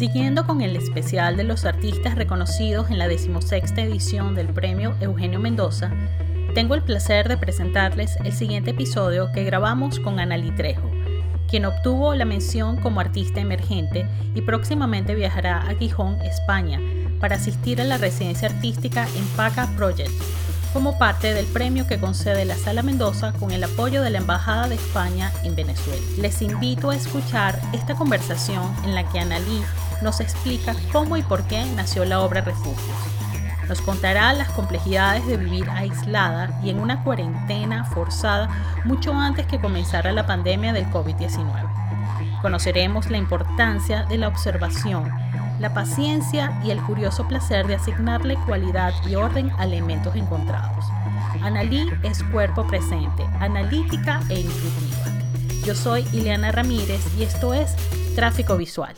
Siguiendo con el especial de los artistas reconocidos en la decimosexta edición del premio Eugenio Mendoza, tengo el placer de presentarles el siguiente episodio que grabamos con Analí Trejo, quien obtuvo la mención como artista emergente y próximamente viajará a Gijón, España, para asistir a la residencia artística en PACA Project, como parte del premio que concede la Sala Mendoza con el apoyo de la Embajada de España en Venezuela. Les invito a escuchar esta conversación en la que Analí nos explica cómo y por qué nació la obra Refugios. Nos contará las complejidades de vivir aislada y en una cuarentena forzada mucho antes que comenzara la pandemia del COVID-19. Conoceremos la importancia de la observación la paciencia y el curioso placer de asignarle cualidad y orden a elementos encontrados. Analí es cuerpo presente, analítica e intuitiva. Yo soy Ileana Ramírez y esto es Tráfico Visual.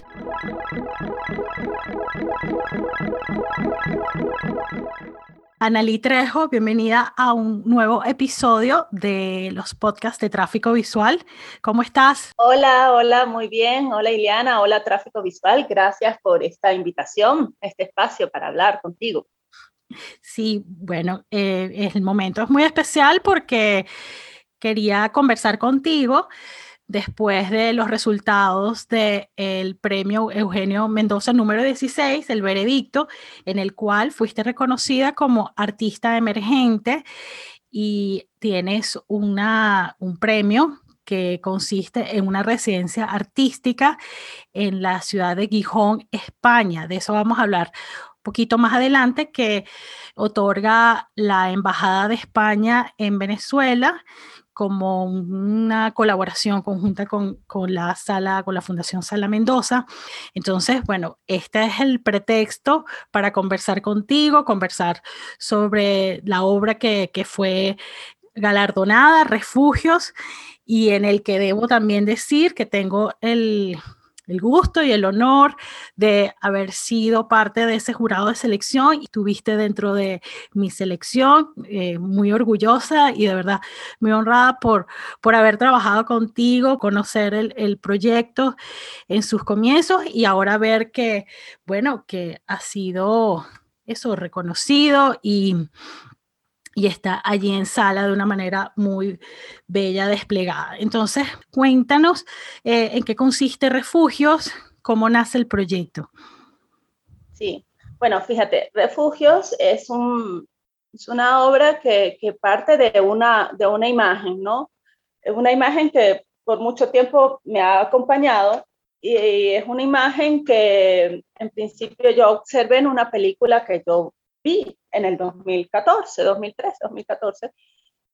Analí Trejo, bienvenida a un nuevo episodio de los podcasts de Tráfico Visual. ¿Cómo estás? Hola, hola, muy bien. Hola Ileana, hola Tráfico Visual. Gracias por esta invitación, este espacio para hablar contigo. Sí, bueno, eh, el momento es muy especial porque quería conversar contigo después de los resultados del premio Eugenio Mendoza número 16, el veredicto, en el cual fuiste reconocida como artista emergente y tienes una, un premio que consiste en una residencia artística en la ciudad de Gijón, España. De eso vamos a hablar un poquito más adelante, que otorga la Embajada de España en Venezuela como una colaboración conjunta con, la sala, con la Fundación Sala Mendoza. Entonces, bueno, este es el pretexto para conversar contigo, conversar sobre la obra que, que fue galardonada, Refugios, y en el que debo también decir que tengo el, el gusto y el honor de haber sido parte de ese jurado de selección y estuviste dentro de mi selección, eh, muy orgullosa y de verdad muy honrada por, por haber trabajado contigo, conocer el, el proyecto en sus comienzos y ahora ver que, bueno, que ha sido eso reconocido y y está allí en sala de una manera muy bella, desplegada. Entonces, cuéntanos eh, en qué consiste Refugios, cómo nace el proyecto. Sí, bueno, fíjate, Refugios es, un, es una obra que, que, parte de una, de una imagen, ¿no? Una imagen que por mucho tiempo me ha acompañado y es una imagen que en principio yo observé en una película que yo vi en el 2014, 2013, 2014,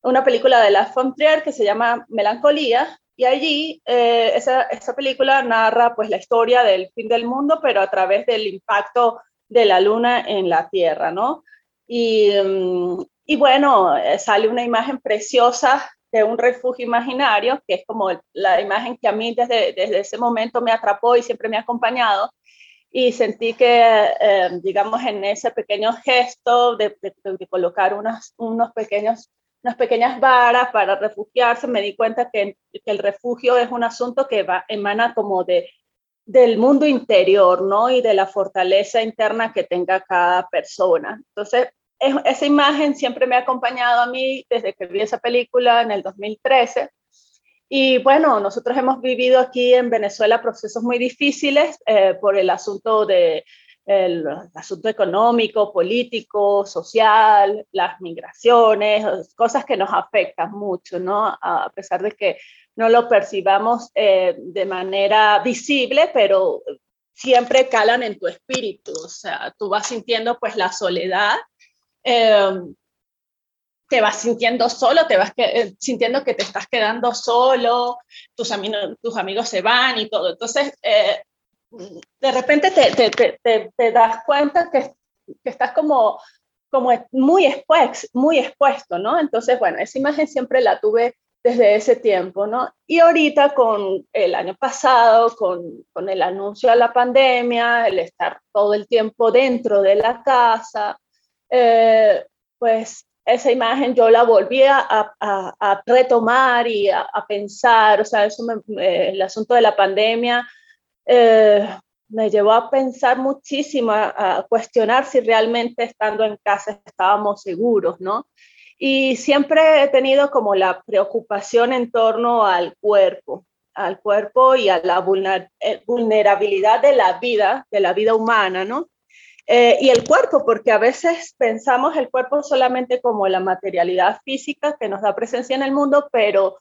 una película de La Fontrier que se llama Melancolía, y allí eh, esa, esa, película narra pues la historia del fin del mundo, pero a través del impacto de la luna en la Tierra, ¿no? Y, mm, y bueno, eh, sale una imagen preciosa de un refugio imaginario, que es como la imagen que a mí desde, desde ese momento me atrapó y siempre me ha acompañado, y sentí que, eh, digamos, en ese pequeño gesto de, colocar unas, unos pequeños, unas pequeñas varas para refugiarse, me di cuenta que, el refugio es un asunto que va, emana como de, del mundo interior, ¿no? Y de la fortaleza interna que tenga cada persona. Entonces, esa imagen siempre me ha acompañado a mí desde que vi esa película en el 2013 y bueno, nosotros hemos vivido aquí en Venezuela procesos muy difíciles eh, por el asunto de el asunto económico, político, social, las migraciones, cosas que nos afectan mucho, ¿no? A pesar de que no lo percibamos eh, de manera visible, pero siempre calan en tu espíritu, o sea, tú vas sintiendo pues la soledad, eh, te vas sintiendo solo, te vas eh, sintiendo que te estás quedando solo, tus, amigos, tus amigos se van y todo. Entonces, eh, de repente te, te, te, te, das cuenta que, que estás como, como muy, expuesto, muy expuesto, ¿no? Entonces, bueno, esa imagen siempre la tuve desde ese tiempo, ¿no? Y ahorita con el año pasado, con, con el anuncio de la pandemia, el estar todo el tiempo dentro de la casa, eh, pues esa imagen yo la volví a, a, retomar y a, pensar, o sea, eso el asunto de la pandemia, eh, me llevó a pensar muchísimo, a, cuestionar si realmente estando en casa estábamos seguros, ¿no? Y siempre he tenido como la preocupación en torno al cuerpo, al cuerpo y a la eh, vulnerabilidad de la vida, de la vida humana, ¿no? Eh, y el cuerpo, porque a veces pensamos el cuerpo solamente como la materialidad física que nos da presencia en el mundo, pero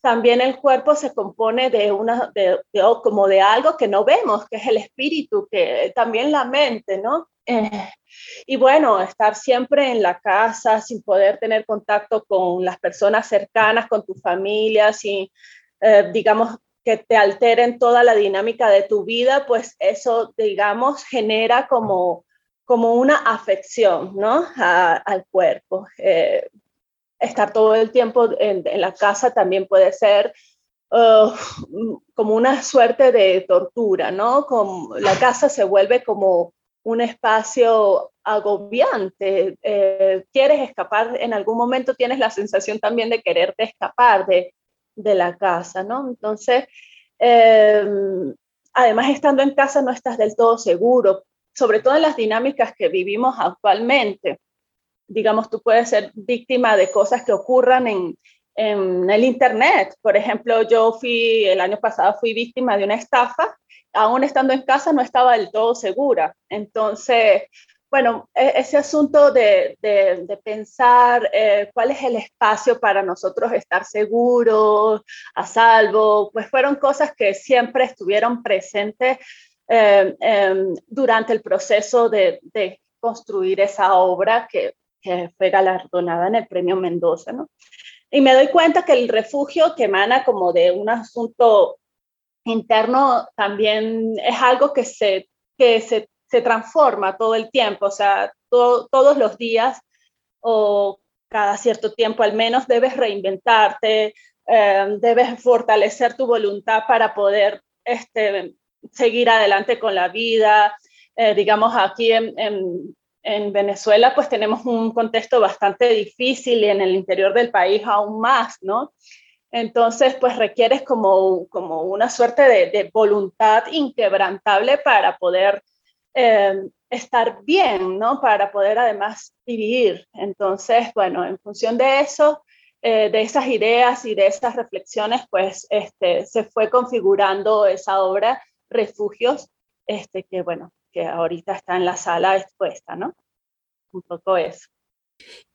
también el cuerpo se compone de una, de, como de algo que no vemos, que es el espíritu, que también la mente, ¿no? Eh, y bueno, estar siempre en la casa sin poder tener contacto con las personas cercanas, con tu familia, sin, eh, digamos, que te alteren toda la dinámica de tu vida, pues eso, digamos, genera como, como una afección, ¿no? al cuerpo. Eh, estar todo el tiempo en, la casa también puede ser uh, como una suerte de tortura, ¿no? Como la casa se vuelve como un espacio agobiante. Eh, quieres escapar, en algún momento tienes la sensación también de quererte escapar de, la casa, ¿no? Entonces, em, además estando en casa no estás del todo seguro, sobre todo las dinámicas que vivimos actualmente digamos, tú puedes ser víctima de cosas que ocurran en, en el Internet. Por ejemplo, yo fui, el año pasado fui víctima de una estafa, aún estando en casa no estaba del todo segura. Entonces, bueno, e, ese asunto de, de, pensar eh, cuál es el espacio para nosotros estar seguros, a salvo, pues fueron cosas que siempre estuvieron presentes eh, em, durante el proceso de, de, construir esa obra que que fue galardonada en el Premio Mendoza, ¿no? Y me doy cuenta que el refugio que emana como de un asunto interno también es algo que se, que se, se transforma todo el tiempo, o sea, todos los días o cada cierto tiempo al menos debes reinventarte, eh, debes fortalecer tu voluntad para poder este, seguir adelante con la vida. Eh, digamos, aquí en, en Venezuela pues tenemos un contexto bastante difícil y en el interior del país aún más, ¿no? Entonces pues requieres como, como una suerte de, voluntad inquebrantable para poder eh, estar bien, ¿no? Para poder además vivir. Entonces, bueno, en función de eso, eh, de esas ideas y de esas reflexiones, pues este, se fue configurando esa obra, Refugios, este, que bueno, que ahorita está en la sala expuesta, ¿no? Un poco eso.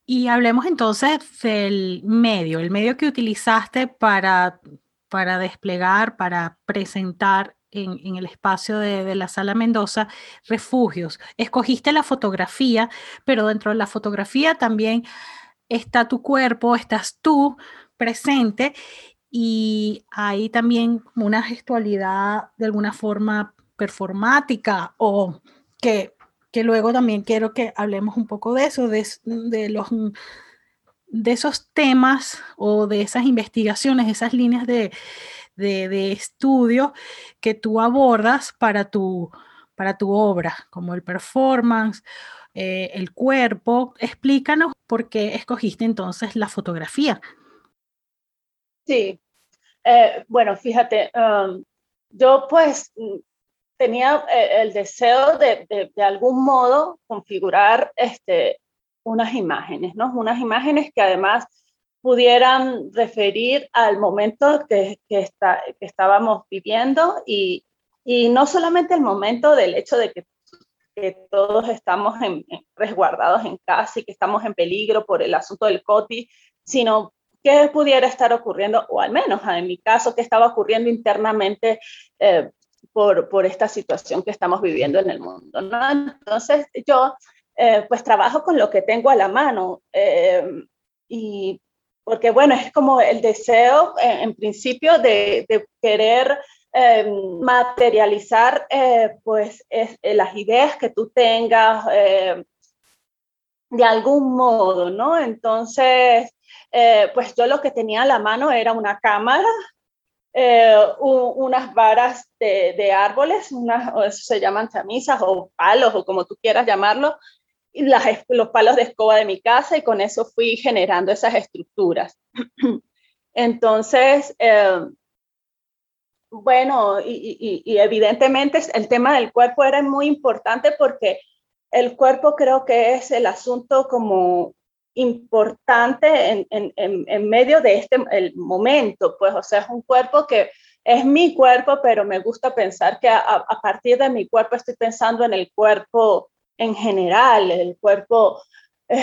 Y hablemos entonces del medio, el medio que utilizaste para, para desplegar, para presentar en, en el espacio de, de, la sala Mendoza, refugios. Escogiste la fotografía, pero dentro de la fotografía también está tu cuerpo, estás tú presente y hay también una gestualidad de alguna forma performática o que, que luego también quiero que hablemos un poco de eso, de, los, de esos temas o de esas investigaciones, esas líneas de, de, de estudio que tú abordas para tu, para tu obra, como el performance, eh, el cuerpo. Explícanos por qué escogiste entonces la fotografía. Sí, eh, bueno, fíjate, um, yo pues tenía eh, el deseo de, de, algún modo configurar este, unas imágenes, ¿no? Unas imágenes que además pudieran referir al momento que, que, está, que estábamos viviendo y, y, no solamente el momento del hecho de que, que todos estamos en, resguardados en casa y que estamos en peligro por el asunto del COTI, sino qué pudiera estar ocurriendo, o al menos en mi caso, qué estaba ocurriendo internamente eh, por, por esta situación que estamos viviendo en el mundo. ¿no? Entonces yo eh, pues trabajo con lo que tengo a la mano eh, y porque bueno, es como el deseo eh, en principio de, querer materializar pues es, las ideas que tú tengas de algún modo, ¿no? Entonces, pues yo lo que tenía a la mano era una cámara eh, unas varas de, de árboles, unas, se llaman chamisas o palos o como tú quieras llamarlo, y las, los palos de escoba de mi casa y con eso fui generando esas estructuras. Entonces, eh, bueno, y, evidentemente el tema del cuerpo era muy importante porque el cuerpo creo que es el asunto como importante en, medio de este el momento, pues, o sea, es un cuerpo que es mi cuerpo, pero me gusta pensar que a, partir de mi cuerpo estoy pensando en el cuerpo en general, el cuerpo, eh,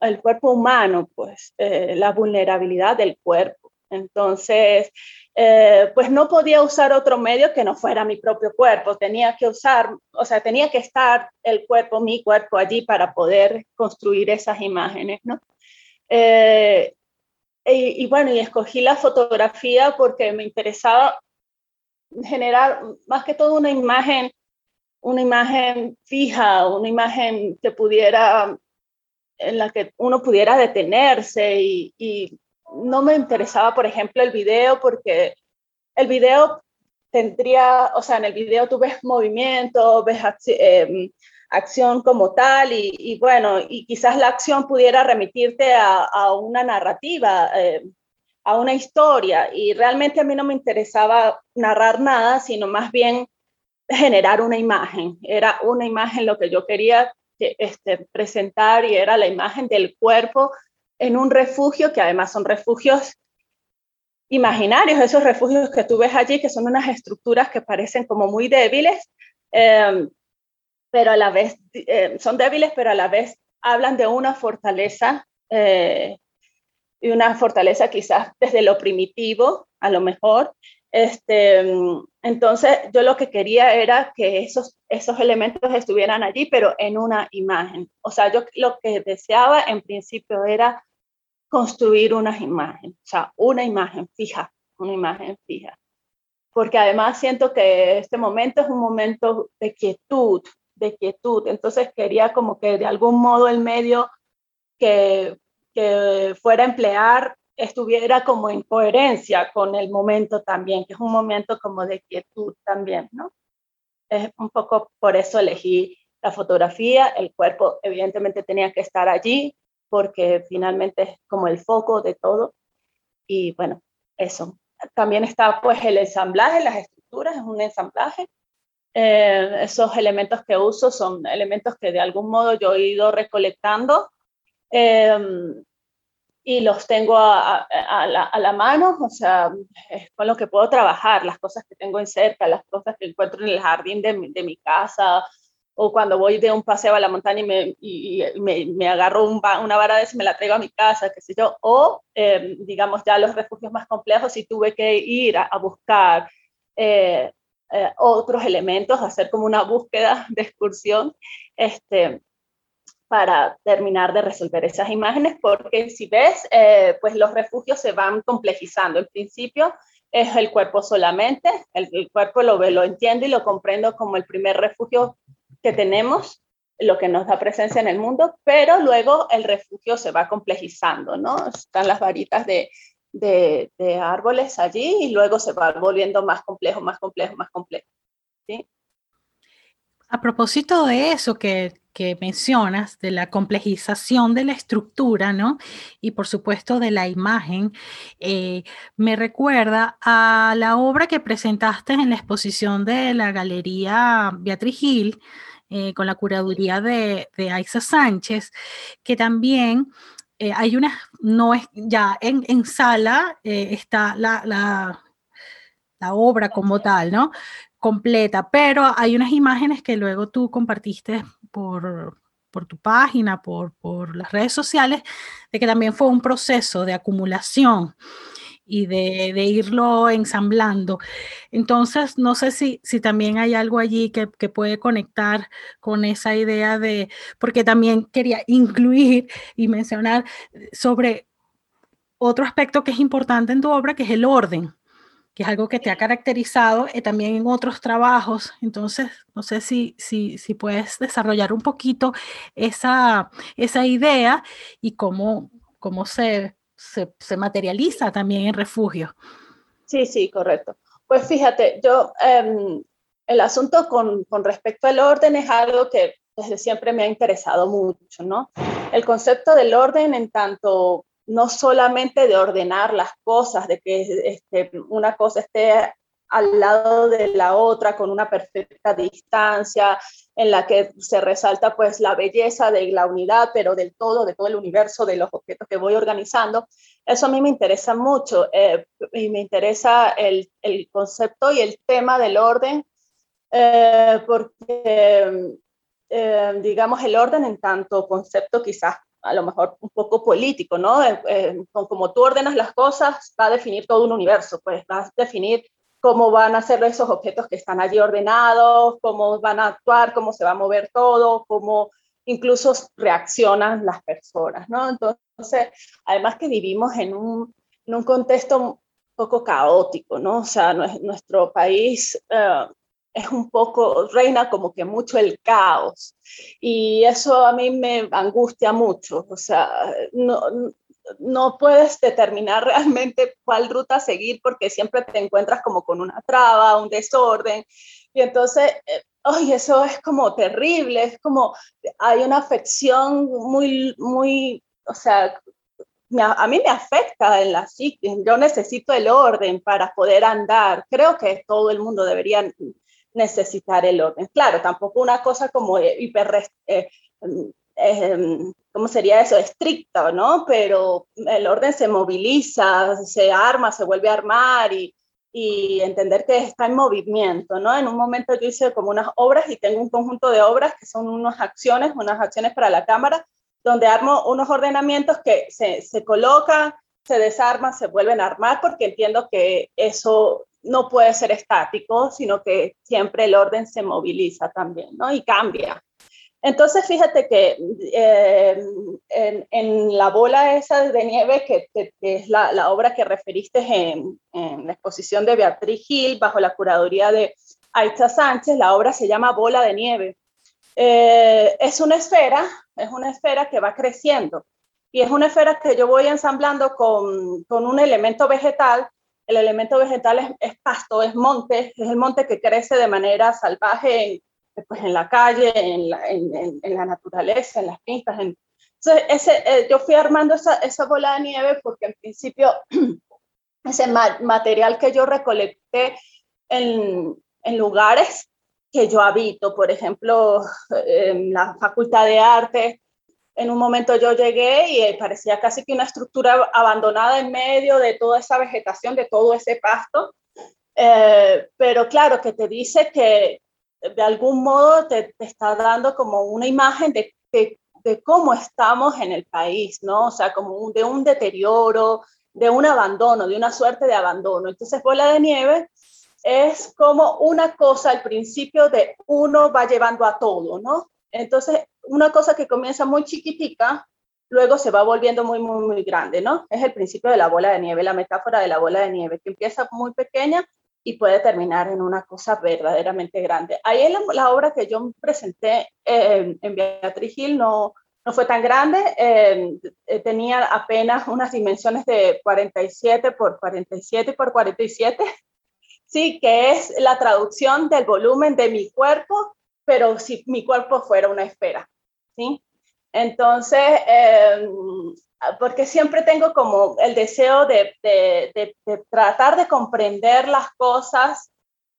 el cuerpo humano, pues, eh, la vulnerabilidad del cuerpo. Entonces, eh, pues no podía usar otro medio que no fuera mi propio cuerpo, tenía que usar, o sea, tenía que estar el cuerpo, mi cuerpo allí para poder construir esas imágenes, ¿no? Eh, y, bueno, y escogí la fotografía porque me interesaba generar más que todo una imagen, una imagen fija, una imagen que pudiera, en la que uno pudiera detenerse y no me interesaba, por ejemplo, el video porque el video tendría, o sea, en el video tú ves movimiento, ves em, acción como tal y, bueno, y quizás la acción pudiera remitirte a, una narrativa, em, a una historia y realmente a mí no me interesaba narrar nada, sino más bien generar una imagen. Era una imagen lo que yo quería este, presentar y era la imagen del cuerpo en un refugio, que además son refugios imaginarios, esos refugios que tú ves allí, que son unas estructuras que parecen como muy débiles, em, pero a la vez em, son débiles, pero a la vez hablan de una fortaleza eh, y una fortaleza quizás desde lo primitivo, a lo mejor. Este, entonces, yo lo que quería era que esos, esos elementos estuvieran allí, pero en una imagen. O sea, yo lo que deseaba en principio era construir unas imágenes, o sea, una imagen fija, una imagen fija. Porque además siento que este momento es un momento de quietud, de quietud. Entonces quería como que de algún modo el medio que, que fuera a emplear estuviera como en coherencia con el momento también, que es un momento como de quietud también, ¿no? Es un poco por eso elegí la fotografía, el cuerpo evidentemente tenía que estar allí, porque finalmente es como el foco de todo. Y bueno, eso. También está pues el ensamblaje, las estructuras, es un ensamblaje. Eh, esos elementos que uso son elementos que de algún modo yo he ido recolectando em, y los tengo a, la, a, la, mano, o sea, es con lo que puedo trabajar, las cosas que tengo en cerca, las cosas que encuentro en el jardín de mi, de mi casa, o cuando voy de un paseo a la montaña y me, y, me, me, agarro un, una vara de eso y me la traigo a mi casa, qué sé yo, o eh, digamos ya los refugios más complejos y tuve que ir a, buscar eh, eh, otros elementos, hacer como una búsqueda de excursión este, para terminar de resolver esas imágenes, porque si ves, pues los refugios se van complejizando. En principio es el cuerpo solamente, el, el cuerpo lo, lo entiendo y lo comprendo como el primer refugio que tenemos, lo que nos da presencia en el mundo, pero luego el refugio se va complejizando, ¿no? Están las varitas de, de, árboles allí y luego se va volviendo más complejo, más complejo, más complejo. ¿sí? A propósito de eso que, que, mencionas, de la complejización de la estructura, ¿no? Y por supuesto de la imagen, eh, me recuerda a la obra que presentaste en la exposición de la Galería Beatriz Gil, eh, con la curaduría de, de Aiza Sánchez, que también eh, hay una, no es, ya en, sala está la, la, la, obra como tal, ¿no? Completa, pero hay unas imágenes que luego tú compartiste por, por tu página, por, por las redes sociales, de que también fue un proceso de acumulación y de, de, irlo ensamblando. Entonces, no sé si, si también hay algo allí que, que, puede conectar con esa idea de, porque también quería incluir y mencionar sobre otro aspecto que es importante en tu obra, que es el orden que es algo que te ha caracterizado eh, también en otros trabajos. Entonces, no sé si, si, si puedes desarrollar un poquito esa, esa idea y cómo, cómo se, se, materializa también en refugio. Sí, sí, correcto. Pues fíjate, yo, em, el asunto con, con, respecto al orden es algo que desde siempre me ha interesado mucho, ¿no? El concepto del orden en tanto no solamente de ordenar las cosas, de que este, una cosa esté al lado de la otra con una perfecta distancia, en la que se resalta pues la belleza de la unidad, pero del todo, de todo el universo de los objetos que voy organizando. Eso a mí me interesa mucho eh, y me interesa el, el, concepto y el tema del orden, eh, porque eh, digamos el orden en tanto concepto quizás a lo mejor un poco político, ¿no? como tú ordenas las cosas, va a definir todo un universo, pues va a definir cómo van a ser esos objetos que están allí ordenados, cómo van a actuar, cómo se va a mover todo, cómo incluso reaccionan las personas, ¿no? Entonces, además que vivimos en un, en un contexto un poco caótico, ¿no? O sea, nuestro país eh, es un poco, reina como que mucho el caos. Y eso a mí me angustia mucho. O sea, no, no puedes determinar realmente cuál ruta seguir porque siempre te encuentras como con una traba, un desorden. Y entonces, eh, eso es como terrible, es como hay una afección muy, muy, o sea, a mí me afecta en la psique. Yo necesito el orden para poder andar. Creo que todo el mundo debería necesitar el orden. Claro, tampoco una cosa como hiper... Eh, eh, ¿cómo sería eso? Estricto, ¿no? Pero el orden se moviliza, se arma, se vuelve a armar y, y entender que está en movimiento, ¿no? En un momento yo hice como unas obras y tengo un conjunto de obras que son unas acciones, unas acciones para la cámara, donde armo unos ordenamientos que se, se colocan, se desarman, se vuelven a armar, porque entiendo que eso no puede ser estático, sino que siempre el orden se moviliza también, ¿no? Y cambia. Entonces, fíjate que eh, en, la bola esa de nieve, que, es la, obra que referiste en, la exposición de Beatriz Gil, bajo la curaduría de Aitza Sánchez, la obra se llama Bola de Nieve. Eh, es una esfera, es una esfera que va creciendo y es una esfera que yo voy ensamblando con, un elemento vegetal. El elemento vegetal es, es, pasto, es monte, es el monte que crece de manera salvaje pues, en la calle, en la, en, en, la naturaleza, en las pistas. Entonces, ese, eh, yo fui armando esa, esa, bola de nieve porque en principio ese material que yo recolecté en, en lugares que yo habito, por ejemplo, en la Facultad de Arte, en un momento yo llegué y parecía casi que una estructura abandonada en medio de toda esa vegetación, de todo ese pasto. Eh, pero claro, que te dice que, de algún modo te, está dando como una imagen de, de, cómo estamos en el país, ¿no? O sea, como de un deterioro, de un abandono, de una suerte de abandono. Entonces, bola de nieve es como una cosa al principio de uno va llevando a todo, ¿no? Entonces, una cosa que comienza muy chiquitica, luego se va volviendo muy, muy, muy grande, ¿no? Es el principio de la bola de nieve, la metáfora de la bola de nieve, que empieza muy pequeña y puede terminar en una cosa verdaderamente grande. Ahí en la, obra que yo presenté en Beatriz Gil no, no fue tan grande, eh, tenía apenas unas dimensiones de 47 por 47 por 47, sí, que es la traducción del volumen de mi cuerpo, pero si mi cuerpo fuera una esfera, ¿sí? Entonces, eh, porque siempre tengo como el deseo de, tratar de comprender las cosas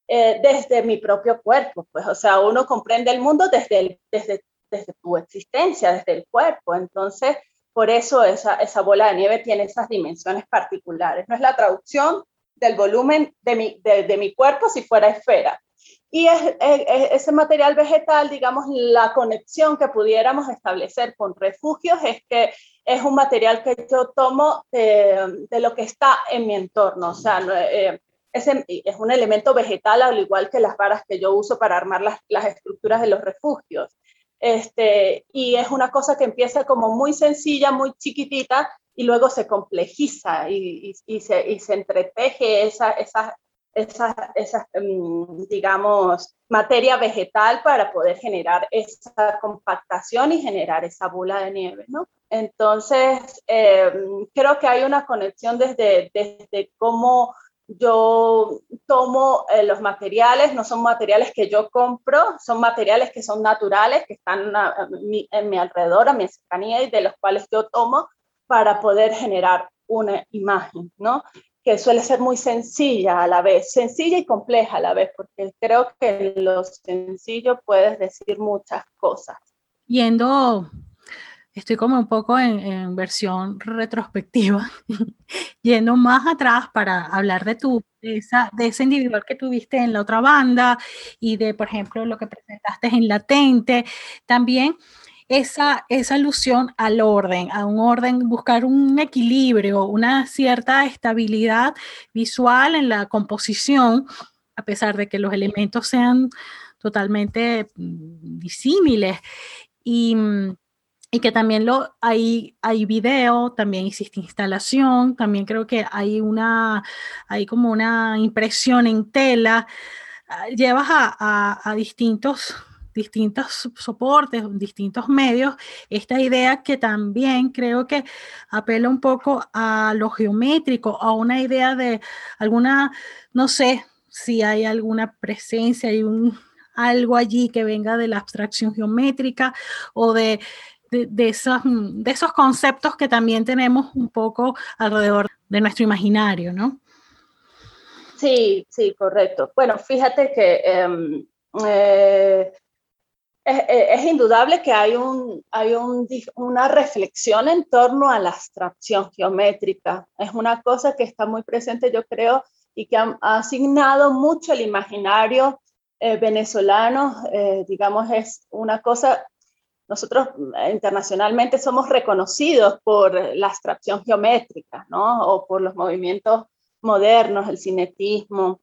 eh, desde mi propio cuerpo, pues, o sea, uno comprende el mundo desde, el, tu existencia, desde el cuerpo, entonces, por eso esa, bola de nieve tiene esas dimensiones particulares, no es la traducción del volumen de mi cuerpo si fuera esfera, y es, ese material vegetal, digamos, la conexión que pudiéramos establecer con refugios es que es un material que yo tomo de, de lo que está en mi entorno. O sea, eh, es, es, un elemento vegetal, al igual que las varas que yo uso para armar las, las estructuras de los refugios. Este, y es una cosa que empieza como muy sencilla, muy chiquitita, y luego se complejiza y, y, y, se, y se, entreteje esa, esa, esa, esa mm, digamos, materia vegetal para poder generar esa compactación y generar esa bola de nieve, ¿no? Entonces, em, creo que hay una conexión desde, desde cómo yo tomo eh, los materiales, no son materiales que yo compro, son materiales que son naturales, que están en mi alrededor, a mi cercanía y de los cuales yo tomo para poder generar una imagen, ¿no? Que suele ser muy sencilla a la vez, sencilla y compleja a la vez, porque creo que lo sencillo puedes decir muchas cosas. Yendo, estoy como un poco en, versión retrospectiva, yendo más atrás para hablar de tu, de, de ese individual que tuviste en la otra banda y de, por ejemplo, lo que presentaste en Latente, también esa, esa alusión al orden, a un orden, buscar un equilibrio, una cierta estabilidad visual en la composición, a pesar de que los elementos sean totalmente mm, disímiles. Y, mm, y que también lo, hay, hay video, también hiciste instalación, también creo que hay una, hay como una impresión en tela, ah, llevas a, a, a distintos distintos soportes, distintos medios, esta idea que también creo que apela un poco a lo geométrico, a una idea de alguna, no sé si hay alguna presencia, hay un, algo allí que venga de la abstracción geométrica o de, de, esos, de esos conceptos que también tenemos un poco alrededor de nuestro imaginario, ¿no? Sí, sí, correcto. Bueno, fíjate que em, eh, es, indudable que hay, un, hay un, una reflexión en torno a la abstracción geométrica. Es una cosa que está muy presente, yo creo, y que ha, asignado mucho el imaginario eh, venezolano. Eh, digamos, es una cosa, nosotros eh, internacionalmente somos reconocidos por la abstracción geométrica, ¿no? O por los movimientos modernos, el cinetismo,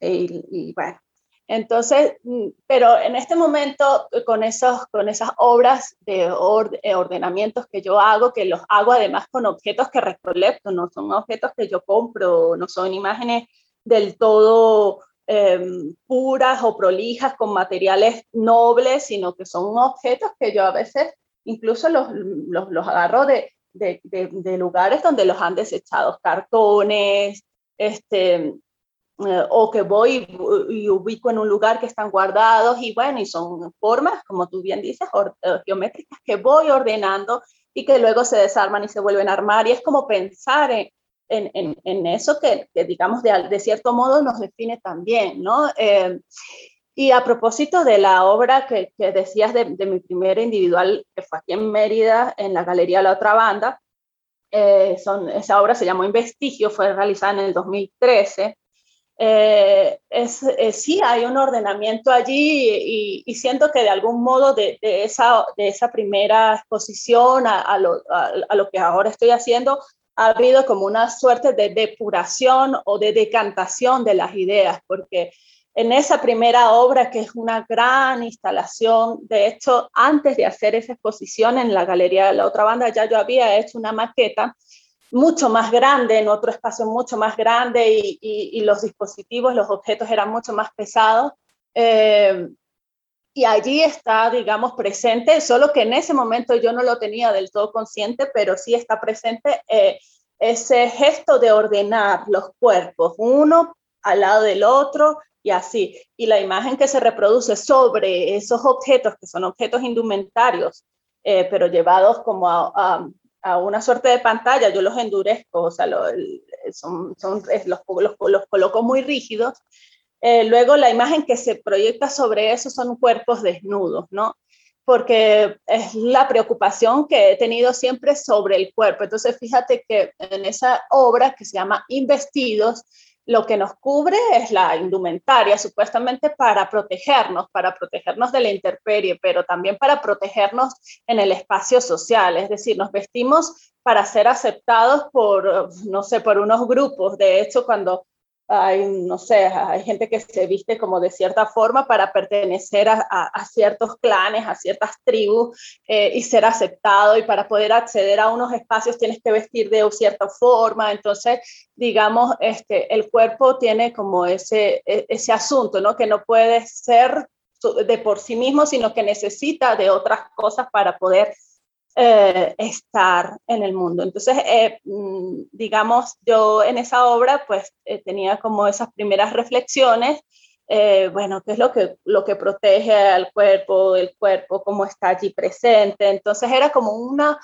y, y bueno, entonces, mm, pero en este momento, eh, con, esos, con esas obras de eh, ordenamientos que yo hago, que los hago además con objetos que recolecto, no son objetos que yo compro, no son imágenes del todo em, puras o prolijas con materiales nobles, sino que son objetos que yo a veces incluso los, los, los agarro de, de, de, lugares donde los han desechado, cartones, este, o que voy y, ubico en un lugar que están guardados y bueno, y son formas, como tú bien dices, eh, geométricas que voy ordenando y que luego se desarman y se vuelven a armar y es como pensar en, en, en eso que, digamos de, de, cierto modo nos define también, ¿no? Eh, y a propósito de la obra que, que decías de, de, mi primera individual, que fue aquí en Mérida, en la Galería La Otra Banda, son, esa obra se llamó Investigio, fue realizada en el 2013 eh, es, eh, sí hay un ordenamiento allí y, siento que de algún modo de, esa, primera exposición a, lo, a, lo, que ahora estoy haciendo, ha habido como una suerte de depuración o de decantación de las ideas, porque en esa primera obra, que es una gran instalación, de hecho, antes de hacer esa exposición en la Galería de la Otra Banda, ya yo había hecho una maqueta mucho más grande, en otro espacio mucho más grande y, los dispositivos, los objetos eran mucho más pesados. Eh, y allí está, digamos, presente, solo que en ese momento yo no lo tenía del todo consciente, pero sí está presente eh, ese gesto de ordenar los cuerpos, uno al lado del otro y así. Y la imagen que se reproduce sobre esos objetos, que son objetos indumentarios, eh, pero llevados como a, a una suerte de pantalla, yo los endurezco, o sea, son, son, los, los, los, coloco muy rígidos. Eh, luego la imagen que se proyecta sobre eso son cuerpos desnudos, ¿no? Porque es la preocupación que he tenido siempre sobre el cuerpo. Entonces, fíjate que en esa obra que se llama Investidos, lo que nos cubre es la indumentaria, supuestamente para protegernos, para protegernos de la intemperie, pero también para protegernos en el espacio social, es decir, nos vestimos para ser aceptados por, no sé, por unos grupos. De hecho, cuando hay, no sé, hay gente que se viste como de cierta forma para pertenecer a, ciertos clanes, a ciertas tribus eh, y ser aceptado y para poder acceder a unos espacios tienes que vestir de cierta forma. Entonces, digamos, este, el cuerpo tiene como ese, e, ese asunto, ¿no? Que no puede ser de por sí mismo, sino que necesita de otras cosas para poder eh, estar en el mundo. Entonces, eh, mm, digamos, yo en esa obra pues eh, tenía como esas primeras reflexiones, bueno, qué es lo que, lo que protege al cuerpo, el cuerpo, cómo está allí presente. Entonces era como una,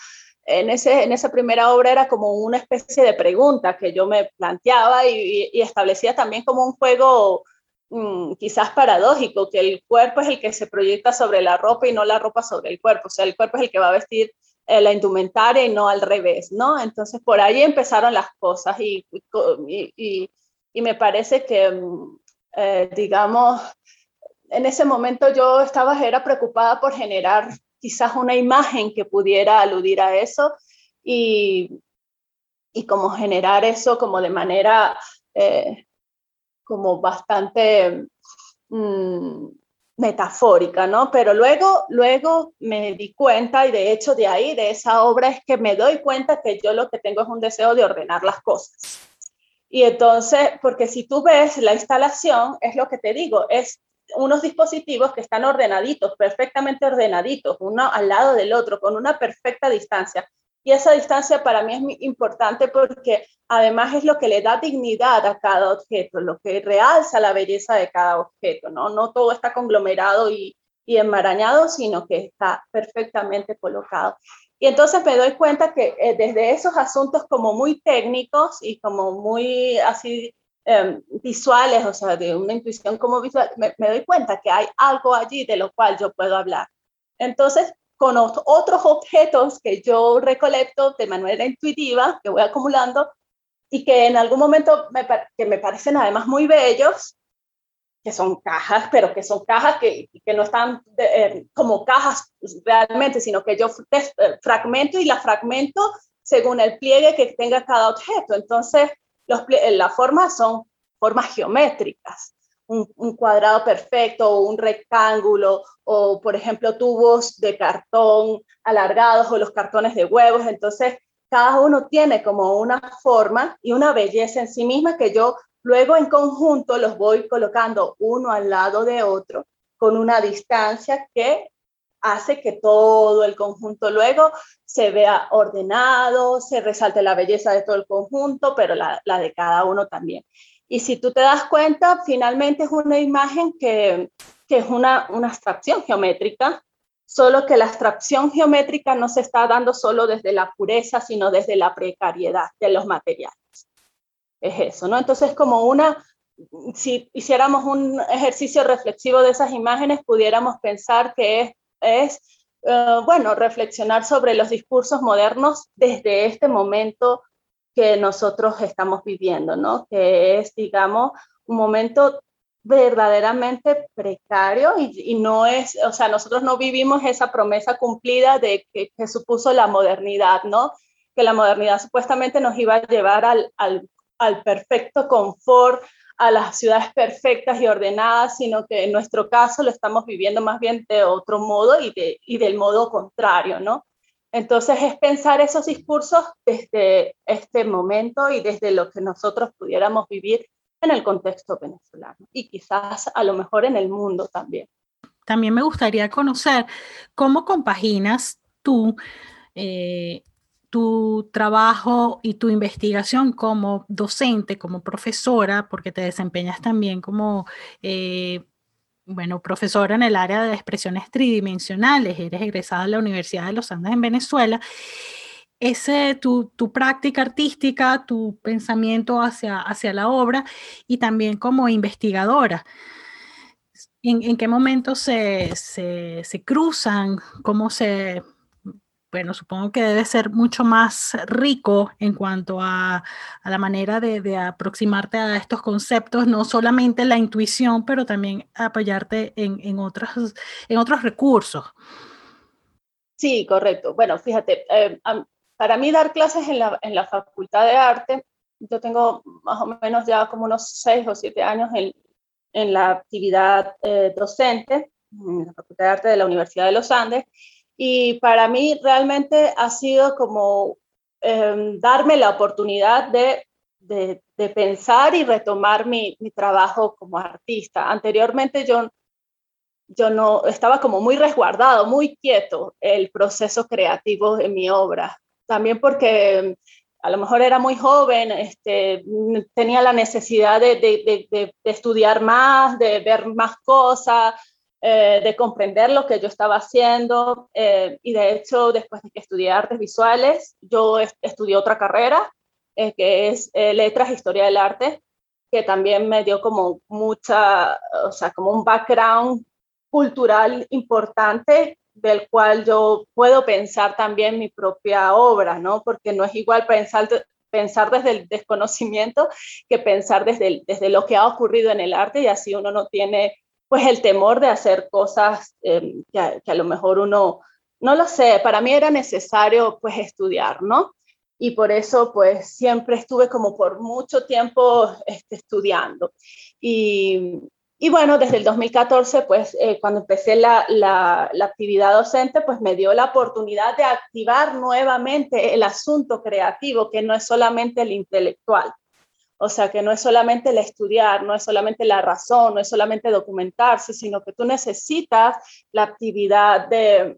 en, ese, en esa primera obra era como una especie de pregunta que yo me planteaba y, establecía también como un juego mm, quizás paradójico, que el cuerpo es el que se proyecta sobre la ropa y no la ropa sobre el cuerpo, o sea, el cuerpo es el que va a vestir eh, la indumentaria y no al revés, ¿no? Entonces por ahí empezaron las cosas y, y, me parece que, mm, eh, digamos, en ese momento yo estaba, era preocupada por generar quizás una imagen que pudiera aludir a eso y, y como generar eso como de manera eh, como bastante mm, metafórica, ¿no? Pero luego, luego me di cuenta y de hecho de ahí, de esa obra, es que me doy cuenta que yo lo que tengo es un deseo de ordenar las cosas. Y entonces, porque si tú ves la instalación, es lo que te digo, es unos dispositivos que están ordenaditos, perfectamente ordenaditos, uno al lado del otro, con una perfecta distancia. Y esa distancia para mí es importante porque además es lo que le da dignidad a cada objeto, lo que realza la belleza de cada objeto, ¿no? No todo está conglomerado y, y enmarañado, sino que está perfectamente colocado. Y entonces me doy cuenta que eh, desde esos asuntos como muy técnicos y como muy así Em, visuales, o sea, de una intuición como visual, me, doy cuenta que hay algo allí de lo cual yo puedo hablar. Entonces, con otros objetos que yo recolecto de manera intuitiva, que voy acumulando, y que en algún momento me, que me parecen además muy bellos, que son cajas, pero que son cajas que, que no están eh, como cajas realmente, sino que yo eh, fragmento y la fragmento según el pliegue que tenga cada objeto. Entonces, eh, las formas son formas geométricas, un, cuadrado perfecto o un rectángulo o, por ejemplo, tubos de cartón alargados o los cartones de huevos. Entonces, cada uno tiene como una forma y una belleza en sí misma que yo luego en conjunto los voy colocando uno al lado de otro con una distancia que hace que todo el conjunto luego se vea ordenado, se resalte la belleza de todo el conjunto, pero la, de cada uno también. Y si tú te das cuenta, finalmente es una imagen que, es una, una abstracción geométrica, solo que la abstracción geométrica no se está dando solo desde la pureza, sino desde la precariedad de los materiales. Es eso, ¿no? Entonces, como una, si hiciéramos un ejercicio reflexivo de esas imágenes, pudiéramos pensar que es es, eh, bueno, reflexionar sobre los discursos modernos desde este momento que nosotros estamos viviendo, ¿no? Que es, digamos, un momento verdaderamente precario y, no es, o sea, nosotros no vivimos esa promesa cumplida de que, que, supuso la modernidad, ¿no? Que la modernidad supuestamente nos iba a llevar al, al, al perfecto confort, a las ciudades perfectas y ordenadas, sino que en nuestro caso lo estamos viviendo más bien de otro modo y, de, y del modo contrario, ¿no? Entonces es pensar esos discursos desde este momento y desde lo que nosotros pudiéramos vivir en el contexto venezolano y quizás a lo mejor en el mundo también. También me gustaría conocer cómo compaginas tú eh, tu trabajo y tu investigación como docente, como profesora, porque te desempeñas también como, eh, bueno, profesora en el área de expresiones tridimensionales, eres egresada de la Universidad de los Andes en Venezuela, ese, tu, tu práctica artística, tu pensamiento hacia, hacia la obra y también como investigadora. ¿En, qué momento se, se, se cruzan? ¿Cómo se bueno, supongo que debe ser mucho más rico en cuanto a, la manera de, aproximarte a estos conceptos, no solamente la intuición, pero también apoyarte en, otros, en otros recursos. Sí, correcto. Bueno, fíjate, eh, para mí dar clases en la, Facultad de Arte, yo tengo más o menos ya como unos seis o siete años en, la actividad eh, docente en la Facultad de Arte de la Universidad de los Andes, y para mí realmente ha sido como em, darme la oportunidad de, de, pensar y retomar mi, mi, trabajo como artista. Anteriormente yo, yo no estaba como muy resguardado, muy quieto el proceso creativo de mi obra. También porque em, a lo mejor era muy joven, este, tenía la necesidad de, de, de, estudiar más, de ver más cosas, eh, de comprender lo que yo estaba haciendo. Eh, y de hecho, después de que estudié artes visuales, yo estudié otra carrera, eh, que es letras, historia del arte, que también me dio como mucha, o sea, como un background cultural importante del cual yo puedo pensar también mi propia obra, ¿no? Porque no es igual pensar, pensar desde el desconocimiento que pensar desde, desde lo que ha ocurrido en el arte y así uno no tiene pues el temor de hacer cosas em, que, a, lo mejor uno, no lo sé, para mí era necesario pues estudiar, ¿no? Y por eso pues siempre estuve como por mucho tiempo este, estudiando. Y, y, bueno, desde el 2014 pues eh, cuando empecé la, la, la actividad docente pues me dio la oportunidad de activar nuevamente el asunto creativo, que no es solamente el intelectual. O sea, que no es solamente el estudiar, no es solamente la razón, no es solamente documentarse, sino que tú necesitas la actividad de,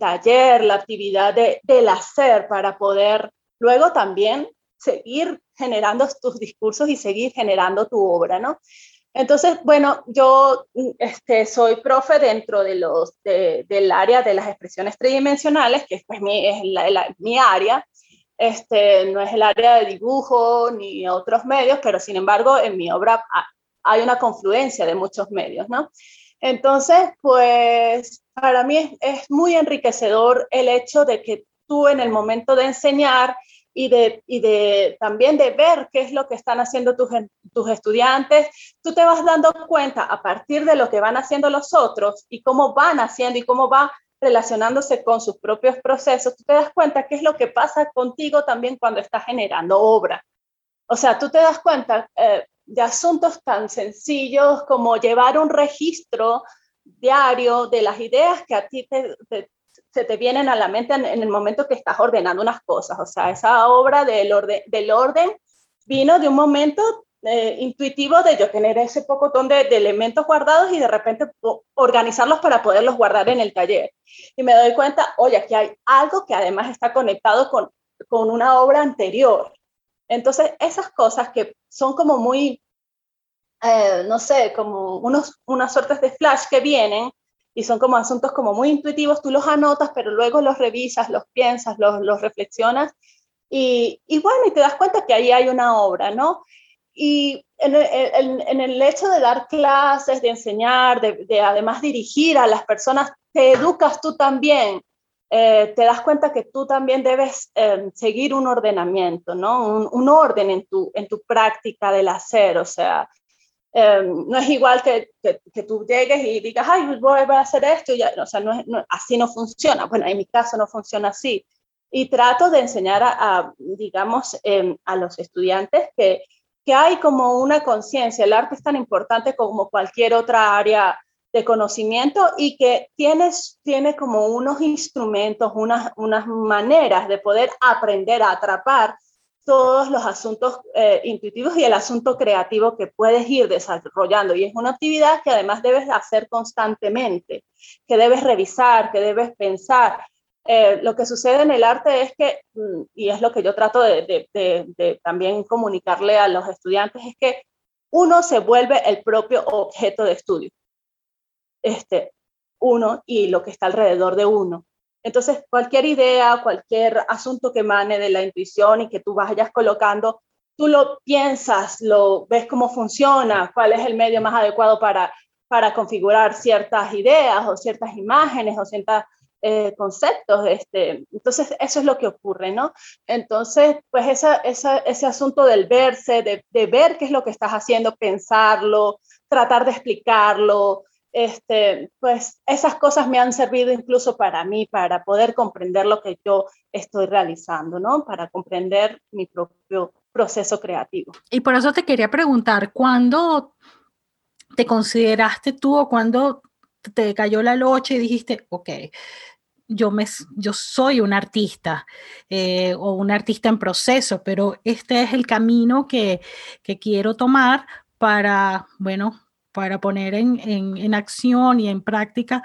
taller, la actividad de, del hacer para poder luego también seguir generando tus discursos y seguir generando tu obra, ¿no? Entonces, bueno, yo este, soy profe dentro de del área de las expresiones tridimensionales, que pues, mi, es mi área, este, no es el área de dibujo ni otros medios, pero sin embargo en mi obra hay una confluencia de muchos medios, ¿no? Entonces, pues para mí es, muy enriquecedor el hecho de que tú en el momento de enseñar y de, y de también de ver qué es lo que están haciendo tus, tus estudiantes, tú te vas dando cuenta a partir de lo que van haciendo los otros y cómo van haciendo y cómo va relacionándose con sus propios procesos, tú te das cuenta qué es lo que pasa contigo también cuando estás generando obra. O sea, tú te das cuenta eh, de asuntos tan sencillos como llevar un registro diario de las ideas que a ti se te vienen a la mente en, el momento que estás ordenando unas cosas. O sea, esa obra del orden, del orden vino de un momento eh, intuitivo de yo tener ese pocotón de, de, elementos guardados y de repente organizarlos para poderlos guardar en el taller. Y me doy cuenta, oye, aquí hay algo que además está conectado con, con una obra anterior. Entonces, esas cosas que son como muy, eh, no sé, como unos, unas suertes de flash que vienen y son como asuntos como muy intuitivos, tú los anotas, pero luego los revisas, los piensas, los, los reflexionas y, y, bueno, y te das cuenta que ahí hay una obra, ¿no? Y en el, hecho de dar clases, de enseñar, de, además dirigir a las personas, te educas tú también. Eh, te das cuenta que tú también debes em, seguir un ordenamiento, ¿no? Un, orden en tu, en tu práctica del hacer. O sea, em, no es igual que, que, tú llegues y digas, ay, voy a hacer esto. Ya, o sea, no, así no funciona. Bueno, en mi caso no funciona así. Y trato de enseñar a, digamos, em, a los estudiantes que que hay como una conciencia, el arte es tan importante como cualquier otra área de conocimiento y que tienes, tiene como unos instrumentos, unas, unas maneras de poder aprender a atrapar todos los asuntos eh, intuitivos y el asunto creativo que puedes ir desarrollando. Y es una actividad que además debes hacer constantemente, que debes revisar, que debes pensar. Eh, lo que sucede en el arte es que, mm, y es lo que yo trato de, también comunicarle a los estudiantes, es que uno se vuelve el propio objeto de estudio. Este, uno y lo que está alrededor de uno. Entonces, cualquier idea, cualquier asunto que emane de la intuición y que tú vayas colocando, tú lo piensas, lo ves cómo funciona, cuál es el medio más adecuado para, para configurar ciertas ideas o ciertas imágenes o ciertas eh, conceptos. Este, entonces, eso es lo que ocurre, ¿no? Entonces, pues esa, ese asunto del verse, de, ver qué es lo que estás haciendo, pensarlo, tratar de explicarlo, este, pues esas cosas me han servido incluso para mí, para poder comprender lo que yo estoy realizando, ¿no? Para comprender mi propio proceso creativo. Y por eso te quería preguntar, ¿cuándo te consideraste tú o cuándo te cayó la noche y dijiste, ok, yo, me, yo soy un artista eh, o un artista en proceso, pero este es el camino que, que quiero tomar para, bueno, para poner en, en, en, acción y en práctica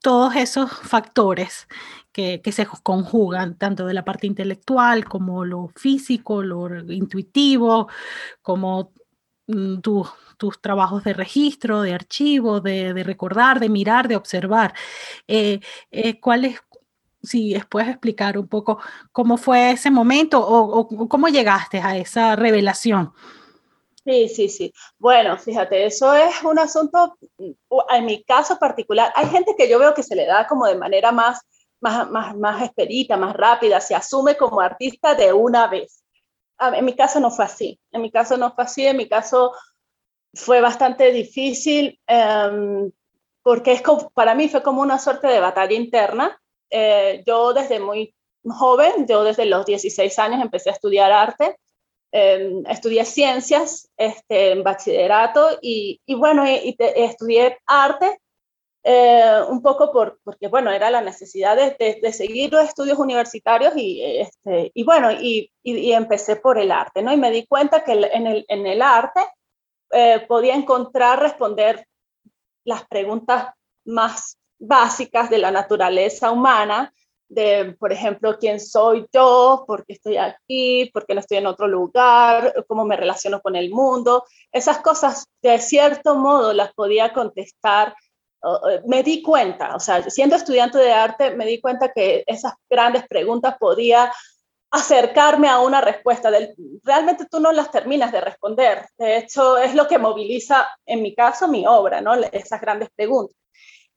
todos esos factores que, que, se conjugan, tanto de la parte intelectual como lo físico, lo intuitivo, como mm, tus trabajos de registro, de archivo, de, recordar, de mirar, de observar. Eh, eh, ¿Cuál es, si puedes explicar un poco cómo fue ese momento o, cómo llegaste a esa revelación? Sí, sí, sí. Bueno, fíjate, eso es un asunto, en mi caso particular, hay gente que yo veo que se le da como de manera más, más, más, más esperita, más rápida, se asume como artista de una vez. En mi caso no fue así, en mi caso no fue así, en mi caso fue bastante difícil em, porque es como, para mí fue como una suerte de batalla interna. Eh, yo desde muy joven, yo desde los 16 años empecé a estudiar arte, em, estudié ciencias este, en bachillerato y, bueno, y, estudié arte eh, un poco por, porque, bueno, era la necesidad de, seguir los estudios universitarios y, este, y bueno, y, y, empecé por el arte, ¿no? Y me di cuenta que en el, en el arte eh, podía encontrar, responder las preguntas más básicas de la naturaleza humana, de, por ejemplo, quién soy yo, por qué estoy aquí, por qué no estoy en otro lugar, cómo me relaciono con el mundo. Esas cosas, de cierto modo, las podía contestar. Me di cuenta, o sea, siendo estudiante de arte, me di cuenta que esas grandes preguntas podía acercarme a una respuesta. realmente tú no las terminas de responder. De hecho, es lo que moviliza, en mi caso, mi obra, ¿no? Esas grandes preguntas.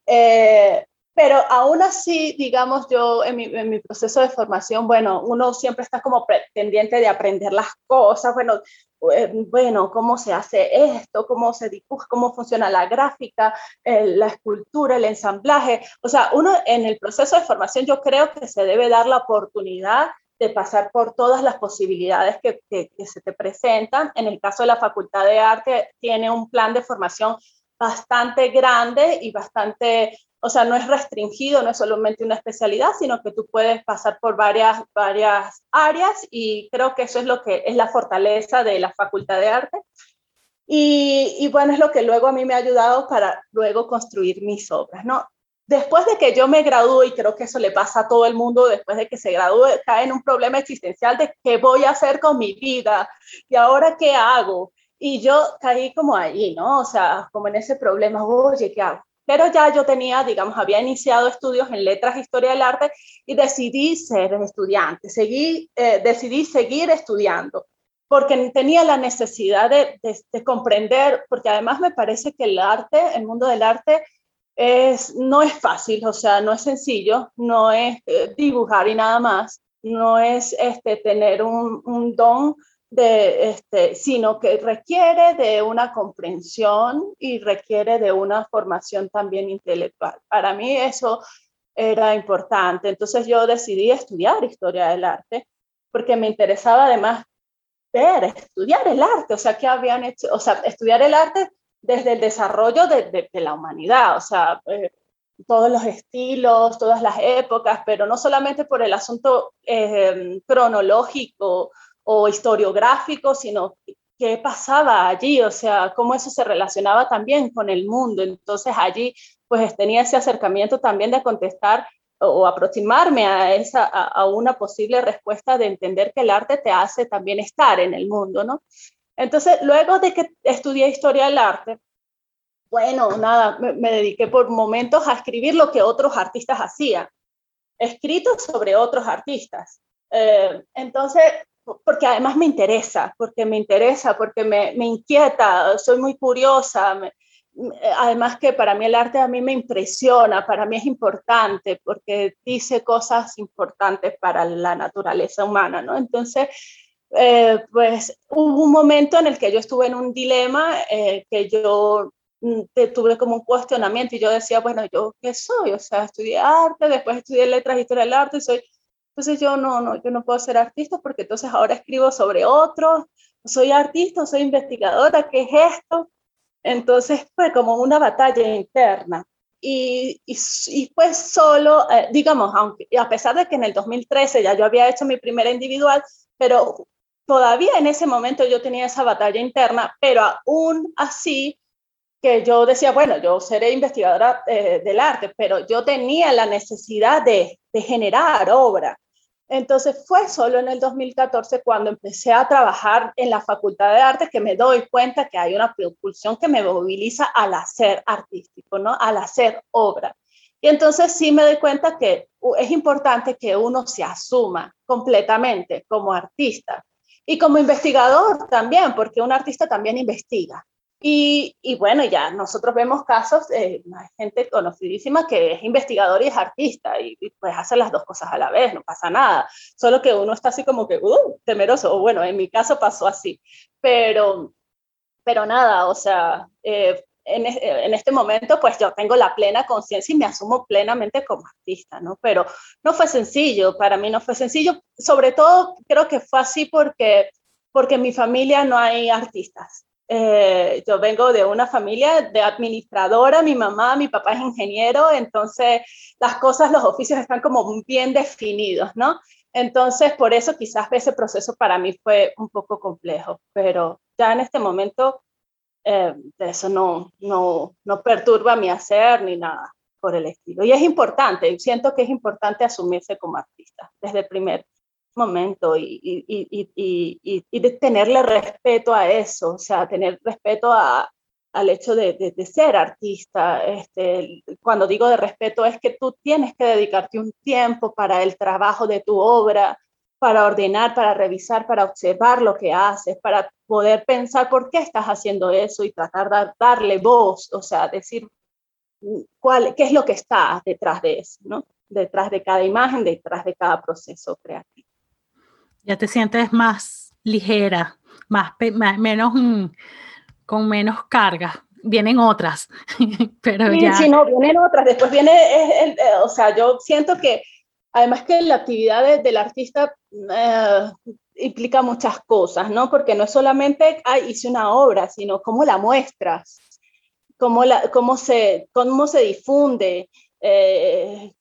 Eh, pero aún así, digamos, yo en mi, proceso de formación, bueno, uno siempre está como pendiente de aprender las cosas, bueno, eh, bueno, cómo se hace esto, cómo se dibuja, cómo funciona la gráfica, la escultura, el ensamblaje. O sea, uno en el proceso de formación yo creo que se debe dar la oportunidad de pasar por todas las posibilidades que, que se te presentan. En el caso de la Facultad de Arte, tiene un plan de formación bastante grande y bastante, o sea, no es restringido, no es solamente una especialidad, sino que tú puedes pasar por varias, varias áreas y creo que eso es lo que es la fortaleza de la Facultad de Arte. Y, y bueno, es lo que luego a mí me ha ayudado para luego construir mis obras, ¿no? Después de que yo me gradúe, y creo que eso le pasa a todo el mundo, después de que se gradúe, cae en un problema existencial de qué voy a hacer con mi vida y ahora qué hago y yo caí como allí, ¿no? O sea, como en ese problema, oye, ¿qué hago? Pero ya yo tenía, digamos, había iniciado estudios en letras, historia del arte y decidí ser estudiante, seguí, eh, decidí seguir estudiando porque tenía la necesidad de, de, comprender, porque además me parece que el arte, el mundo del arte, es, no es fácil, o sea, no es sencillo, no es eh, dibujar y nada más, no es este, tener un don de, este, sino que requiere de una comprensión y requiere de una formación también intelectual. Para mí eso era importante. Entonces yo decidí estudiar historia del arte porque me interesaba además ver, estudiar el arte, o sea, qué habían hecho, o sea, estudiar el arte desde el desarrollo de, de, la humanidad, o sea, eh, todos los estilos, todas las épocas, pero no solamente por el asunto eh, cronológico o historiográfico, sino qué pasaba allí, o sea, cómo eso se relacionaba también con el mundo. Entonces allí pues tenía ese acercamiento también de contestar o aproximarme a, esa, a, una posible respuesta de entender que el arte te hace también estar en el mundo, ¿no? Entonces, luego de que estudié historia del arte, bueno, nada, me, dediqué por momentos a escribir lo que otros artistas hacían, escritos sobre otros artistas. Eh, entonces, porque además me interesa, porque me interesa, porque me, me inquieta, soy muy curiosa. además que para mí el arte a mí me impresiona, para mí es importante, porque dice cosas importantes para la naturaleza humana, ¿no? Entonces, eh, pues hubo un momento en el que yo estuve en un dilema, eh, que yo mm, tuve como un cuestionamiento y yo decía, bueno, ¿yo qué soy? O sea, estudié arte, después estudié letras, historia del arte, soy entonces yo no, no, yo no puedo ser artista porque entonces ahora escribo sobre otros, soy artista, soy investigadora, ¿qué es esto? Entonces fue como una batalla interna. Y, y, pues solo, eh, digamos, aunque, a pesar de que en el 2013 ya yo había hecho mi primera individual, pero todavía en ese momento yo tenía esa batalla interna, pero aún así que yo decía, bueno, yo seré investigadora eh, del arte, pero yo tenía la necesidad de, de generar obra Entonces fue solo en el 2014 cuando empecé a trabajar en la Facultad de Artes que me doy cuenta que hay una propulsión que me moviliza al hacer artístico, ¿no? Al hacer obra. Y entonces sí me doy cuenta que es importante que uno se asuma completamente como artista y como investigador también, porque un artista también investiga. Y, y, bueno, ya nosotros vemos casos de gente conocidísima que es investigador y es artista y, pues hace las dos cosas a la vez, no pasa nada. Solo que uno está así como que, uh, temeroso. O bueno, en mi caso pasó así. Pero, pero nada, o sea, eh, en, en, este momento pues yo tengo la plena conciencia y me asumo plenamente como artista, ¿no? Pero no fue sencillo, para mí no fue sencillo. Sobre todo creo que fue así porque, porque en mi familia no hay artistas. Eh, yo vengo de una familia de administradora, mi mamá, mi papá es ingeniero, entonces las cosas, los oficios están como bien definidos, ¿no? Entonces, por eso quizás ese proceso para mí fue un poco complejo, pero ya en este momento eh, eso no, no, no perturba mi hacer ni nada por el estilo. Y es importante, siento que es importante asumirse como artista desde el primer momento y, y, y, y, de tenerle respeto a eso, o sea, tener respeto a, al hecho de, de, ser artista. Este, cuando digo de respeto es que tú tienes que dedicarte un tiempo para el trabajo de tu obra, para ordenar, para revisar, para observar lo que haces, para poder pensar por qué estás haciendo eso y tratar de darle voz, o sea, decir cuál, qué es lo que está detrás de eso, ¿no? Detrás de cada imagen, detrás de cada proceso creativo ya te sientes más ligera, más, menos, mm, con menos carga. Vienen otras, pero sí, ya. Sí, no, vienen otras. Después viene, eh, o sea, yo siento que además que la actividad del artista eh, implica muchas cosas, ¿no? Porque no es solamente, ay, hice una obra, sino cómo la muestras, cómo, la, cómo, se, cómo se difunde, eh,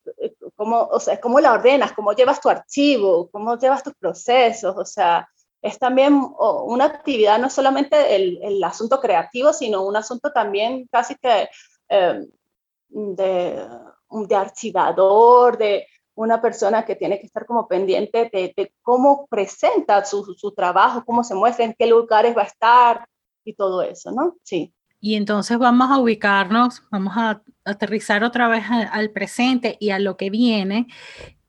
cómo, o sea, cómo la ordenas, cómo llevas tu archivo, cómo llevas tus procesos, o sea, es también una actividad, no solamente el, asunto creativo, sino un asunto también casi que em, de, de, archivador, de una persona que tiene que estar como pendiente de, cómo presenta su, trabajo, cómo se muestra, en qué lugares va a estar y todo eso, ¿no? Sí. Y entonces vamos a ubicarnos, vamos a aterrizar otra vez al presente y a lo que viene,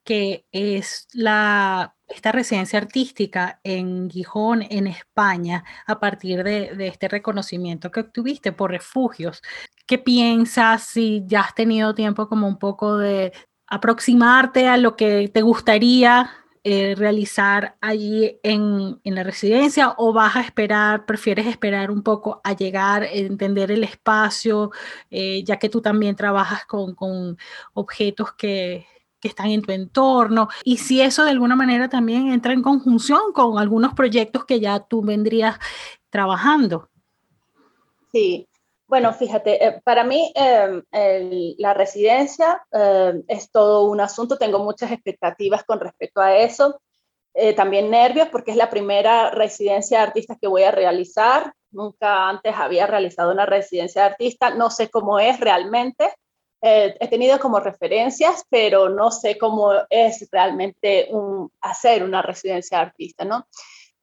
que es la, esta residencia artística en Gijón, en España, a partir de, de, este reconocimiento que obtuviste por refugios. ¿Qué piensas si ya has tenido tiempo como un poco de aproximarte a lo que te gustaría eh, realizar allí en, en, la residencia o vas a esperar, prefieres esperar un poco a llegar, entender el espacio, eh, ya que tú también trabajas con, con objetos que, que están en tu entorno y si eso de alguna manera también entra en conjunción con algunos proyectos que ya tú vendrías trabajando. Sí, bueno, fíjate, eh, para mí eh, el, la residencia eh, es todo un asunto, tengo muchas expectativas con respecto a eso, eh, también nervios porque es la primera residencia de artistas que voy a realizar, nunca antes había realizado una residencia de artista, no sé cómo es realmente, he tenido como referencias, pero no sé cómo es realmente un, hacer una residencia de artista, ¿no?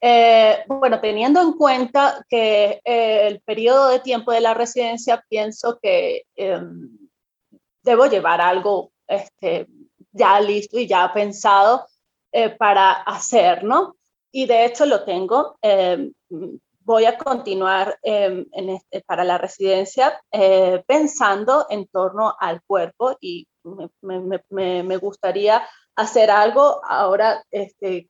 Eh, bueno, teniendo en cuenta que eh, el periodo de tiempo de la residencia, pienso que eh, debo llevar algo este, ya listo y ya pensado eh, para hacer, ¿no? Y de hecho lo tengo. Eh, voy a continuar en este, para la residencia pensando en torno al cuerpo y me, me, me gustaría hacer algo ahora este,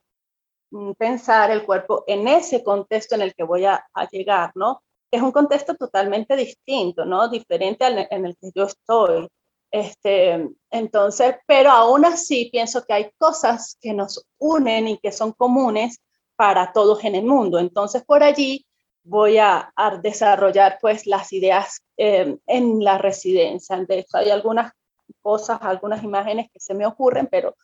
pensar el cuerpo en ese contexto en el que voy a, a llegar, ¿no? Es un contexto totalmente distinto, ¿no? Diferente al en el que yo estoy. Este, entonces, pero aún así pienso que hay cosas que nos unen y que son comunes para todos en el mundo. Entonces, por allí voy a, a desarrollar pues las ideas eh, en la residencia. De hecho, hay algunas cosas, algunas imágenes que se me ocurren, pero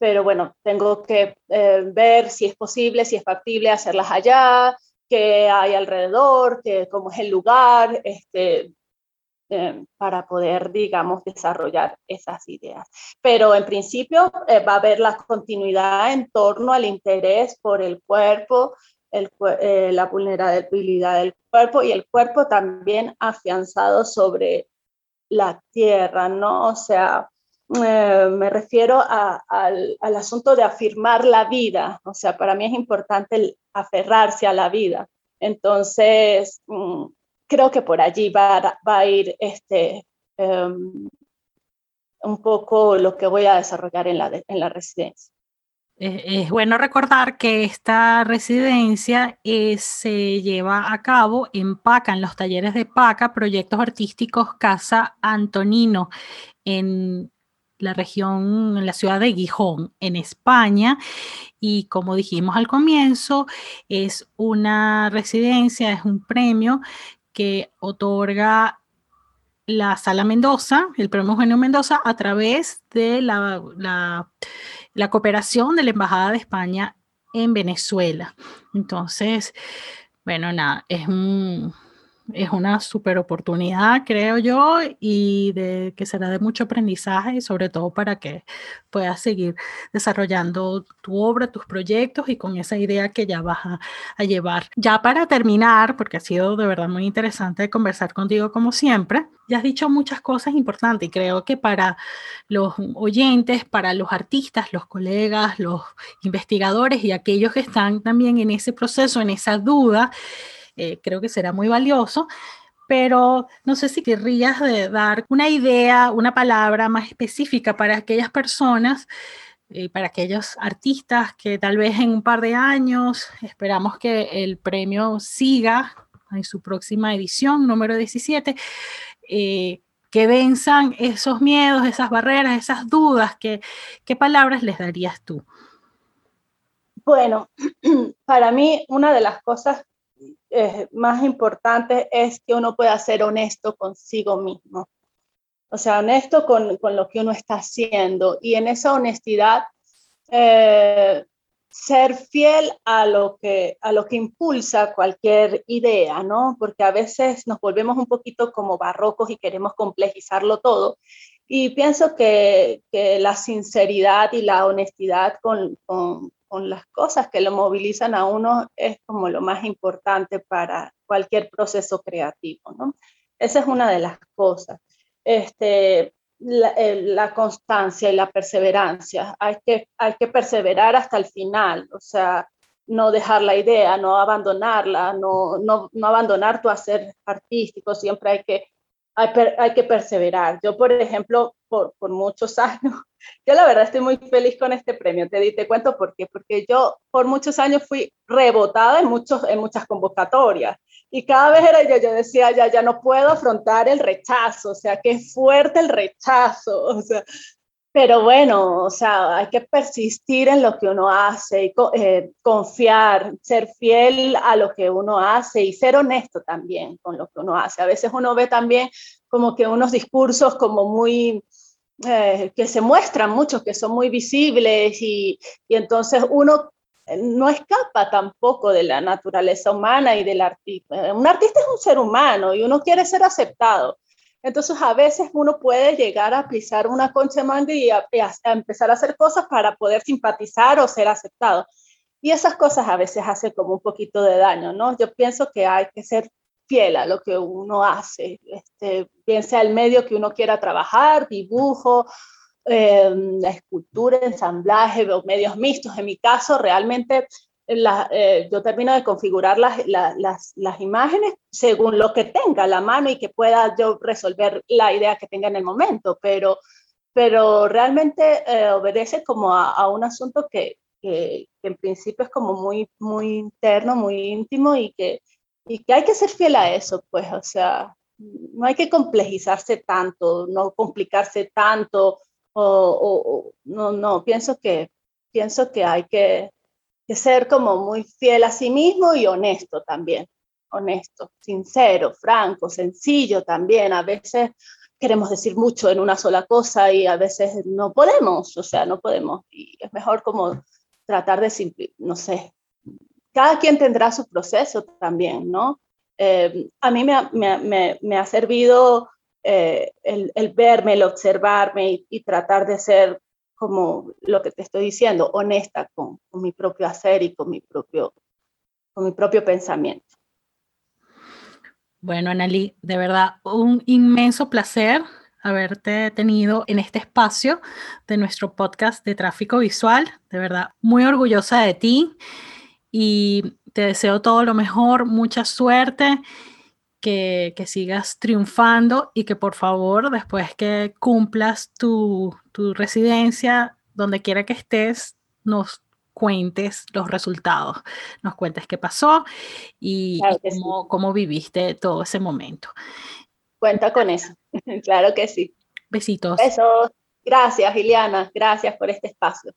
pero bueno, tengo que eh, ver si es posible, si es factible hacerlas allá, qué hay alrededor, qué, cómo es el lugar, este, eh, para poder, digamos, desarrollar esas ideas. Pero en principio eh, va a haber la continuidad en torno al interés por el cuerpo, la vulnerabilidad del cuerpo y el cuerpo también afianzado sobre la tierra, ¿no? O sea, me refiero al, al, asunto de afirmar la vida, o sea, para mí es importante el aferrarse a la vida. Entonces, mm, creo que por allí va, a ir este, em, un poco lo que voy a desarrollar en la, en la residencia. Es bueno recordar que esta residencia eh, se lleva a cabo en PACA, en los talleres de PACA, Proyectos Artísticos Casa Antonino, en la región, la ciudad de Gijón, en España. Y como dijimos al comienzo, es una residencia, es un premio que otorga la Sala Mendoza, el Premio Eugenio Mendoza, a través de la, la, cooperación de la Embajada de España en Venezuela. Entonces, bueno, nada, es un, es una super oportunidad, creo yo, y de, que será de mucho aprendizaje y sobre todo para que puedas seguir desarrollando tu obra, tus proyectos y con esa idea que ya vas a, a llevar. Ya para terminar, porque ha sido de verdad muy interesante conversar contigo como siempre, ya has dicho muchas cosas importantes y creo que para los oyentes, para los artistas, los colegas, los investigadores y aquellos que están también en ese proceso, en esa duda, eh, creo que será muy valioso, pero no sé si querrías de dar una idea, una palabra más específica para aquellas personas, eh, para aquellos artistas que tal vez en un par de años esperamos que el premio siga en su próxima edición, número 17, eh, que venzan esos miedos, esas barreras, esas dudas, ¿qué palabras les darías tú? Bueno, para mí una de las cosas eh, más importante es que uno pueda ser honesto consigo mismo. O sea, honesto con, con lo que uno está haciendo y en esa honestidad eh, ser fiel a lo, que, a lo que impulsa cualquier idea, ¿no? Porque a veces nos volvemos un poquito como barrocos y queremos complejizarlo todo. Y pienso que, que la sinceridad y la honestidad con, con las cosas que lo movilizan a uno es como lo más importante para cualquier proceso creativo, ¿no? Esa es una de las cosas. Este, la, constancia y la perseverancia. Hay que, hay que perseverar hasta el final, o sea, no dejar la idea, no abandonarla, no, no, no abandonar tu hacer artístico, siempre hay que, hay, hay que perseverar. Yo, por ejemplo, por, por muchos años yo la verdad estoy muy feliz con este premio, te, te cuento por qué, porque yo por muchos años fui rebotada en, muchos, en muchas convocatorias y cada vez era yo, yo decía, ya, ya no puedo afrontar el rechazo, o sea, qué fuerte el rechazo, o sea, pero bueno, o sea, hay que persistir en lo que uno hace y eh, confiar, ser fiel a lo que uno hace y ser honesto también con lo que uno hace. A veces uno ve también como que unos discursos como muy eh, que se muestran muchos, que son muy visibles y, y, entonces uno no escapa tampoco de la naturaleza humana y del artista. Un artista es un ser humano y uno quiere ser aceptado. Entonces a veces uno puede llegar a pisar una concha de y a empezar a hacer cosas para poder simpatizar o ser aceptado. Y esas cosas a veces hacen como un poquito de daño, ¿no? Yo pienso que hay que ser fiel a lo que uno hace, este, bien sea el medio que uno quiera trabajar, dibujo, eh, escultura, ensamblaje o medios mixtos. En mi caso, realmente la, eh, yo termino de configurar las, las, las, imágenes según lo que tenga a la mano y que pueda yo resolver la idea que tenga en el momento, pero, pero realmente eh, obedece como a, a, un asunto que, que, que, en principio es como muy, muy interno, muy íntimo y que, y que hay que ser fiel a eso, pues, o sea, no hay que complejizarse tanto, no complicarse tanto, o, no, no, pienso que, pienso que hay que, que, ser como muy fiel a sí mismo y honesto también, honesto, sincero, franco, sencillo también, a veces queremos decir mucho en una sola cosa y a veces no podemos, o sea, no podemos, y es mejor como tratar de, no sé, cada quien tendrá su proceso también, ¿no? Eh, a mí me, ha servido eh, el, verme, el observarme y, tratar de ser como lo que te estoy diciendo, honesta con, con mi propio hacer y con mi propio, con mi propio pensamiento. Bueno, Analí, de verdad, un inmenso placer haberte tenido en este espacio de nuestro podcast de tráfico visual. De verdad, muy orgullosa de ti y te deseo todo lo mejor, mucha suerte, que, sigas triunfando y que por favor, después que cumplas tu, residencia, donde quiera que estés, nos cuentes los resultados, nos cuentes qué pasó y, cómo, cómo, viviste todo ese momento. Cuenta con eso, claro que sí. Besitos. Besos. Gracias, Iliana. Gracias por este espacio.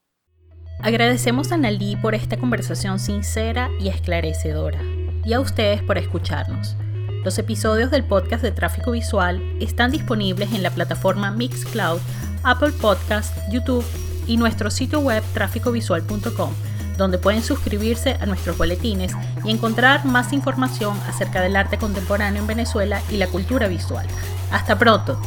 Agradecemos a Nalí por esta conversación sincera y esclarecedora, y a ustedes por escucharnos. Los episodios del podcast de tráfico visual están disponibles en la plataforma Mixcloud, Apple Podcast, YouTube y nuestro sitio web tráficovisual.com, donde pueden suscribirse a nuestros boletines y encontrar más información acerca del arte contemporáneo en Venezuela y la cultura visual. Hasta pronto.